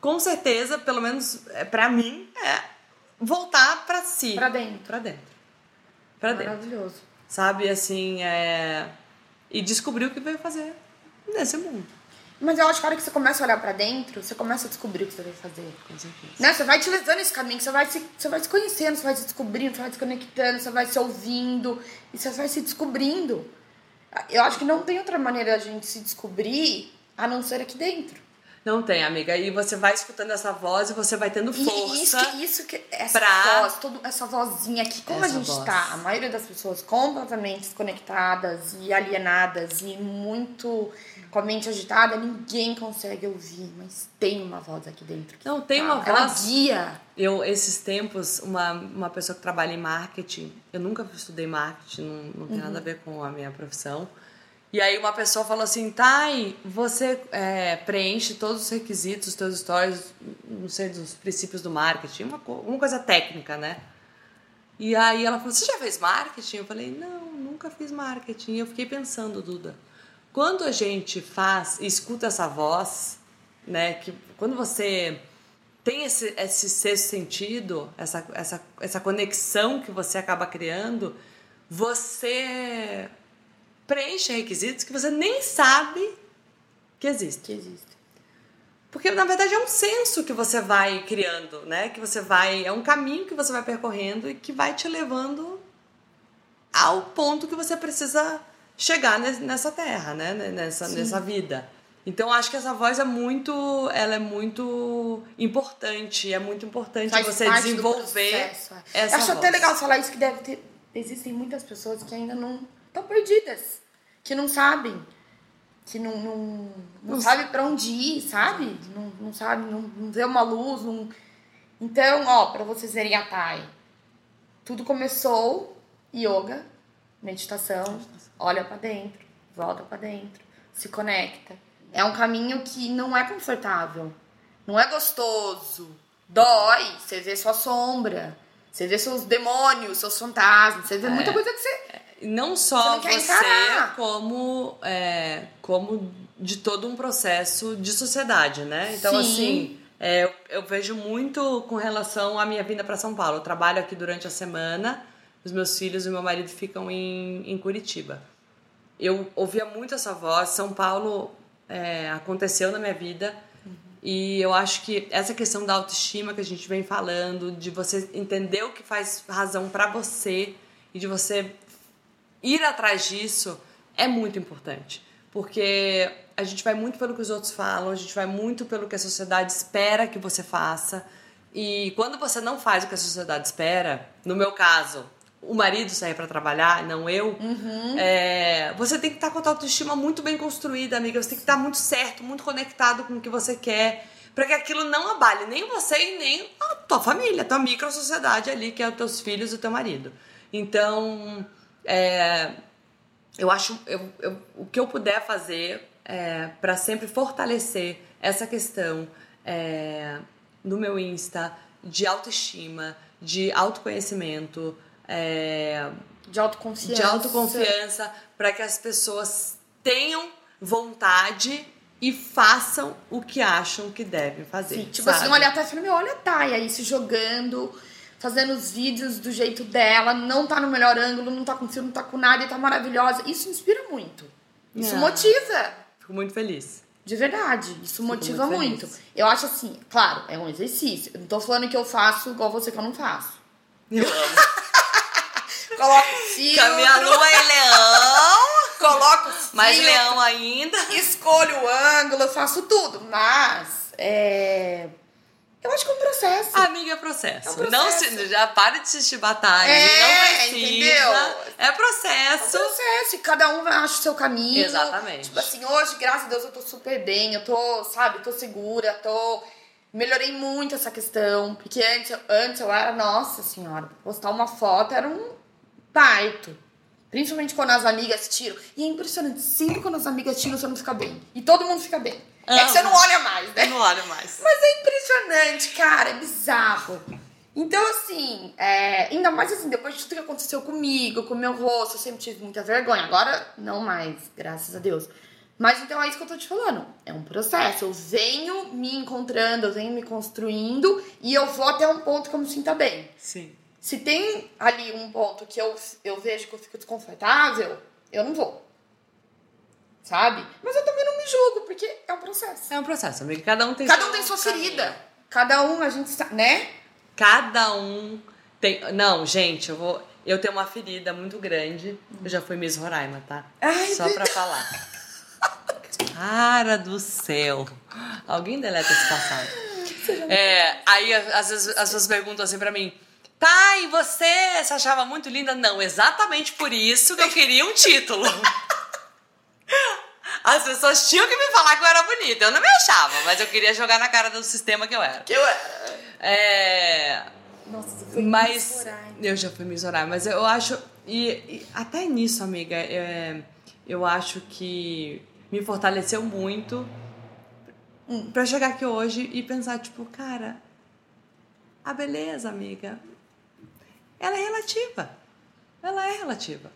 com certeza, pelo menos é, para mim, é voltar para si. Pra dentro. Pra dentro. Pra dentro. Maravilhoso. Sabe, assim, é... E descobrir o que veio fazer nesse mundo. Mas eu acho que a hora que você começa a olhar pra dentro, você começa a descobrir o que você vai fazer. Com certeza. Né? Você vai te levando esse caminho, você vai, se, você vai se conhecendo, você vai se descobrindo, você vai se conectando, você vai se ouvindo e você vai se descobrindo. Eu acho que não tem outra maneira da gente se descobrir a não ser aqui dentro. Não tem, amiga. E você vai escutando essa voz e você vai tendo E força. isso que, isso que essa pra- voz, todo, essa vozinha aqui, como a Essa gente voz. tá, a maioria das pessoas completamente desconectadas e alienadas e muito com a mente agitada, ninguém consegue ouvir, mas tem uma voz aqui dentro. que Não, tem fala, uma ela voz. guia. Eu, esses tempos, uma, uma pessoa que trabalha em marketing, eu nunca estudei marketing, não, não tem nada a ver com a minha profissão. E aí uma pessoa falou assim, Thay, você é, preenche todos os requisitos, os teus stories, não sei, dos princípios do marketing, uma, uma coisa técnica, né? E aí ela falou, você já fez marketing? Eu falei, não, nunca fiz marketing. Eu fiquei pensando, Duda, quando a gente faz, e escuta essa voz, né, que quando você tem esse, esse sexto sentido, essa, essa, essa conexão que você acaba criando, você preenche requisitos que você nem sabe que existem. Que existe. Porque na verdade é um senso que você vai criando, né? Que você vai. É um caminho que você vai percorrendo e que vai te levando ao ponto que você precisa chegar nes- nessa terra, né? Nessa, nessa vida. Então acho que essa voz é muito. Ela é muito importante. É muito importante Faz você desenvolver processo, é. essa Eu acho até voz. legal falar isso, que deve ter. Existem muitas pessoas que ainda não estão perdidas, que não sabem, que não, não, não sabe pra onde ir, sabe? Não, não sabe, não, não vê uma luz. Não... Então, ó, pra vocês verem a Thay, tudo começou yoga, meditação, olha pra dentro, volta pra dentro, se conecta. É um caminho que não é confortável, não é gostoso, dói, você vê sua sombra, você vê seus demônios, seus fantasmas, você vê muita coisa que você. Não Você só não você, encarar. como é, como de todo um processo de sociedade, né? Então Sim. assim, é, eu, eu vejo muito com relação à minha vinda para São Paulo. Eu trabalho aqui durante a semana, os meus filhos e meu marido ficam em, em Curitiba. Eu ouvia muito essa voz. São Paulo é, aconteceu na minha vida. E eu acho que essa questão da autoestima que a gente vem falando, de você entender o que faz razão para você e de você ir atrás disso é muito importante. Porque a gente vai muito pelo que os outros falam, a gente vai muito pelo que a sociedade espera que você faça. E quando você não faz o que a sociedade espera, no meu caso, o marido sair para trabalhar, não eu, é, você tem que estar com a tua autoestima muito bem construída, amiga. Você tem que estar muito certo, muito conectado com o que você quer, para que aquilo não abale nem você e nem a tua família, a tua micro-sociedade ali, que é os teus filhos e o teu marido. Então, é, eu acho eu, eu, o que eu puder fazer é, para sempre fortalecer essa questão é, no meu Insta de autoestima, de autoconhecimento, é, de autoconfiança, de autoconfiança, para que as pessoas tenham vontade e façam o que acham que devem fazer. Sim, tipo assim, sabe? assim, olha até falando, olha a Thay aí se jogando, fazendo os vídeos do jeito dela, não tá no melhor ângulo, não tá com fio, não tá com nada e tá maravilhosa. Isso inspira muito. Isso ah, motiva. Fico muito feliz. De verdade, isso Fico motiva muito, muito. Eu acho assim, claro, é um exercício. Eu não tô falando que eu faço igual você que eu não faço. Eu amo. [LAUGHS] Coloco [LAUGHS] minha lua é leão. Coloco Mais leão ainda. Escolho o ângulo, eu faço tudo. Mas, é... Eu acho que é um processo. Amiga, é processo. É um processo. Não se, já para de assistir batalha. É, não precisa. Entendeu? É processo. É um processo. E cada um acha o seu caminho. Exatamente. Tipo assim, hoje, graças a Deus, eu tô super bem. Eu tô, sabe, tô segura, tô. Melhorei muito essa questão. Porque antes, antes eu era, nossa senhora, postar uma foto era um parto. Principalmente quando as amigas tiram. E é impressionante, sempre quando as amigas tiram, você não fica bem. E todo mundo fica bem. É que você não olha mais, né? Eu não olho mais. Mas é impressionante, cara, é bizarro. Então, assim, é, ainda mais assim, depois de tudo que aconteceu comigo, com o meu rosto, eu sempre tive muita vergonha. Agora, não mais, graças a Deus. Mas então é isso que eu tô te falando. É um processo. Eu venho me encontrando, eu venho me construindo e eu vou até um ponto que eu me sinta bem. Sim. Se tem ali um ponto que eu, eu vejo que eu fico desconfortável, eu não vou sabe? Mas eu também não me julgo, porque é um processo. É um processo, amiga. Cada um tem Cada um tem sua ferida. Cada um, a gente sabe, né? Cada um tem. Não, gente, eu vou. Eu tenho uma ferida muito grande. Eu já fui Miss Roraima, tá? Ai, Só pra falar. Cara do céu. Alguém deleta esse passado. É, aí às vezes as pessoas perguntam assim pra mim. Tá, e você se achava muito linda? Não, exatamente por isso que eu queria um título. [LAUGHS] As pessoas tinham que me falar que eu era bonita. Eu não me achava, mas eu queria jogar na cara do sistema que eu era. Que eu era. É. Nossa, você foi mas Eu já fui Miss mas eu acho. E, e até nisso, amiga, é, eu acho que me fortaleceu muito hum. para chegar aqui hoje e pensar, tipo, cara, a beleza, amiga, ela é relativa. Ela é relativa.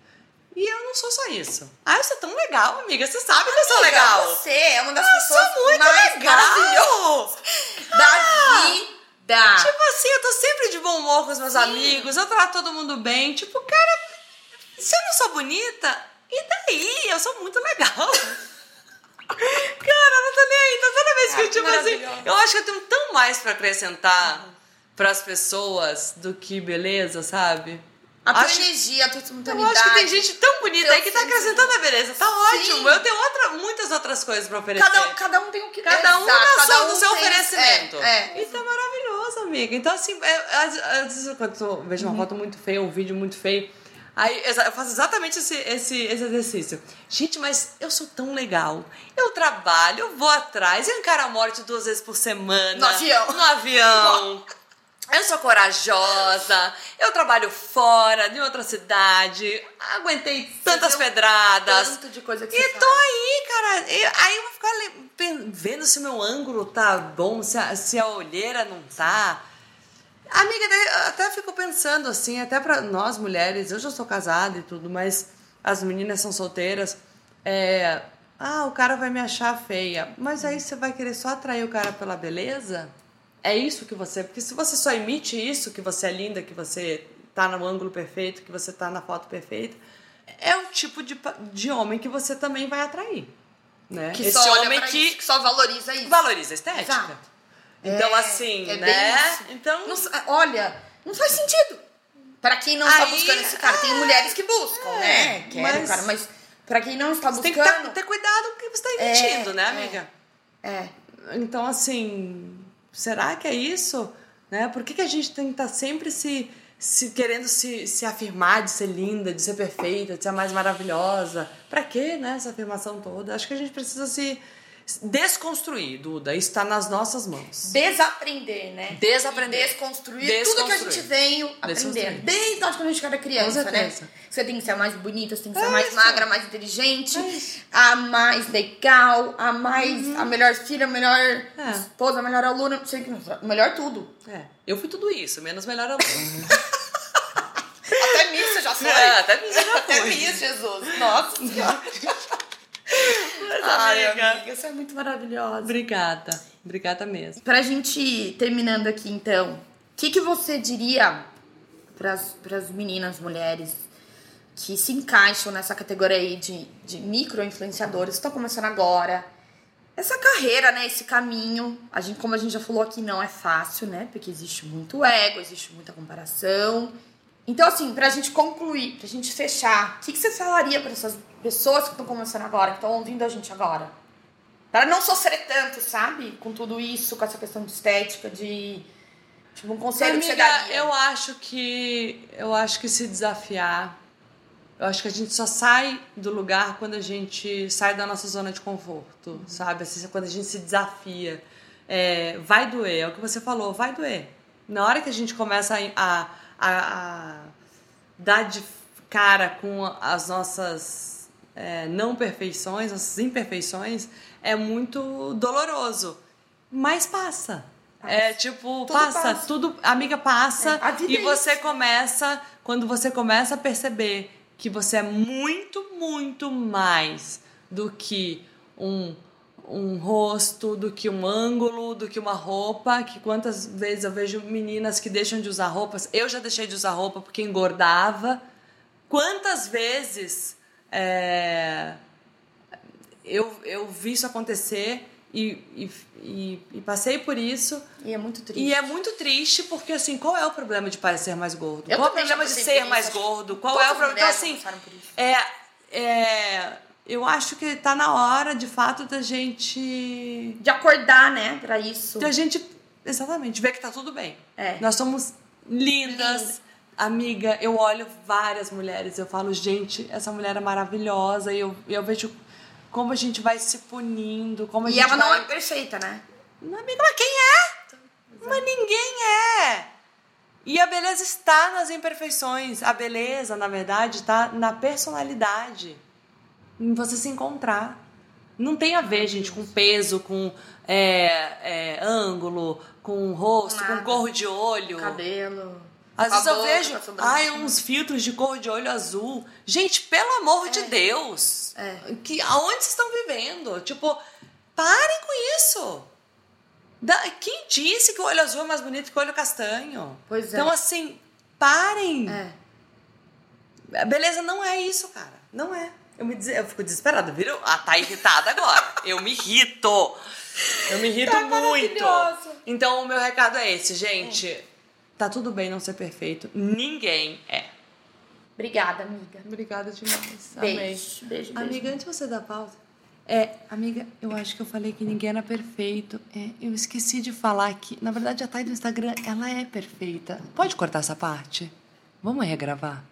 E eu não sou só isso. Ah, eu sou tão legal, amiga. Você sabe que eu sou legal. Você é uma das eu pessoas sou muito mais legal. [LAUGHS] da ah, vida. Tipo assim, eu tô sempre de bom humor com os meus Sim. amigos. Eu trato todo mundo bem. Tipo, cara, se eu não sou bonita, e daí? Eu sou muito legal. [LAUGHS] Cara, não tô nem aí. Então, toda vez que eu, tipo assim, eu acho que eu tenho tão mais para acrescentar uhum. para as pessoas do que beleza, sabe? A tua acho, energia, a tua. Eu acho que tem gente tão bonita aí que tá acrescentando a beleza. Tá Sim. ótimo. Eu tenho outra, muitas outras coisas pra oferecer. Cada, cada um tem o que Cada um Exato, na sua, um do seu tem, oferecimento. É, é. Isso é maravilhoso, amiga. Então, assim, é, às, às vezes quando eu vejo uma uhum. foto muito feia, um vídeo muito feio, aí eu faço exatamente esse, esse, esse exercício. Gente, mas eu sou tão legal. Eu trabalho, eu vou atrás, eu encaro a morte duas vezes por semana. No avião. No avião. [LAUGHS] Eu sou corajosa, eu trabalho fora, de outra cidade, aguentei tantas pedradas. Tanto de coisa que E tô faz. aí, cara. aí eu vou ficar vendo se o meu ângulo tá bom, se a, se a olheira não tá. Amiga, até fico pensando assim, até para nós mulheres, eu já sou casada e tudo, mas as meninas são solteiras. É, ah, o cara vai me achar feia. Mas aí você vai querer só atrair o cara pela beleza? É isso que você. Porque se você só emite isso, que você é linda, que você tá no ângulo perfeito, que você tá na foto perfeita, é o tipo de, de homem que você também vai atrair. Né? Que Esse só homem que, isso, que só valoriza isso. Valoriza a estética. Exato. Então, é, assim, é né? Então. Não, olha, não faz sentido. Para quem não está buscando esse cara, tem mulheres que buscam, é, né? Querem mas, cara, mas para quem não está buscando. Tem que ter, ter cuidado com o que você está emitindo, é, né, amiga? É. é. Então, assim, será que é isso? Né? Por que, que a gente tem que estar tá sempre se, se querendo se, se afirmar de ser linda, de ser perfeita, de ser a mais maravilhosa? Para quê, né, essa afirmação toda? Acho que a gente precisa se desconstruir, Duda. Está nas nossas mãos. Desaprender, né? Desaprender. E desconstruir, tudo que a gente veio aprender. Desconstruir. Desde quando a gente era criança, né? Você tem que ser a mais bonita, você tem que ser É a mais isso. magra, a mais inteligente, É. Uhum. a mais legal, a mais. a melhor filha, a melhor É. esposa, a melhor aluna, não sei o que. Melhor tudo. É, eu fui tudo isso, menos melhor aluno. [LAUGHS] Até Miss você já foi. É, até Miss eu já Até fui. Miss, Jesus. Nossa senhora. [LAUGHS] Mas, Ai, amiga. amiga, você é muito maravilhosa. Obrigada. Obrigada mesmo. Pra gente terminando aqui, então, o que, que você diria pras, pras meninas, mulheres que se encaixam nessa categoria aí de, de micro-influenciadores que estão começando agora? Essa carreira, né? Esse caminho, a gente, como a gente já falou aqui, não é fácil, né? Porque existe muito ego, existe muita comparação. Então, assim, pra gente concluir, pra gente fechar, o que, que você falaria pra essas pessoas que estão começando agora, que estão ouvindo a gente agora? Pra não sofrer tanto, sabe? Com tudo isso, com essa questão de estética, de. Tipo, um conselho que você Amiga, daria. eu acho que eu acho que se desafiar, eu acho que a gente só sai do lugar quando a gente sai da nossa zona de conforto, sabe? Assim, quando a gente se desafia. É, vai doer, é o que você falou, vai doer. Na hora que a gente começa a, a, a, a dar de cara com as nossas é, não perfeições, nossas imperfeições, é muito doloroso. Mas passa. É tipo, Tudo passa, passa. tudo, amiga, passa. É, e é você começa, quando você começa a perceber que você é muito, muito mais do que um, um rosto, do que um ângulo, do que uma roupa. Que quantas vezes eu vejo meninas que deixam de usar roupas. Eu já deixei de usar roupa porque engordava. Quantas vezes é, eu, eu vi isso acontecer e, e, e, e passei por isso. E é muito triste. E é muito triste porque, assim, qual é o problema de parecer mais gordo? Eu qual é o problema de ser por mais isso. gordo? Qual é o problema? Então, assim, isso. é, é, eu acho que tá na hora, de fato, da gente. De acordar, né, pra isso. Da gente, exatamente, ver que tá tudo bem. É. Nós somos lindas. Lindas. Amiga, eu olho várias mulheres, eu falo, gente, essa mulher é maravilhosa. E eu, eu vejo como a gente vai se punindo, como a E gente ela não vai... é perfeita, né? Não, amiga, mas quem é? Mas ninguém é. E a beleza está nas imperfeições. A beleza, na verdade, está na personalidade. Em você se encontrar. Não tem a ver, gente, com peso, com é, é, ângulo, com rosto, Nada. com cor de olho. Cabelo. Às vezes eu vejo, sobrancelha. ai, uns filtros de cor de olho azul. Gente, pelo amor de Deus. É. Que, aonde vocês estão vivendo? Tipo, parem com isso. Da- quem disse que o olho azul é mais bonito que o olho castanho? Pois é. Então, assim, parem. É. A Beleza não é isso, cara. Não é. Eu, me eu fico desesperada, viram? Ah, tá irritada agora. [LAUGHS] Eu me irrito. Eu me irrito Tá muito. Então, o meu recado é esse, gente. Tá tudo bem não ser perfeito. Ninguém é. Obrigada, amiga. Obrigada demais. Beijo. Amei. Beijo, beijo. Amiga, antes de você dar pausa. É, amiga, eu acho que eu falei que ninguém era perfeito. É, eu esqueci de falar que, na verdade, a Thay do Instagram, ela é perfeita. Pode cortar essa parte? Vamos regravar?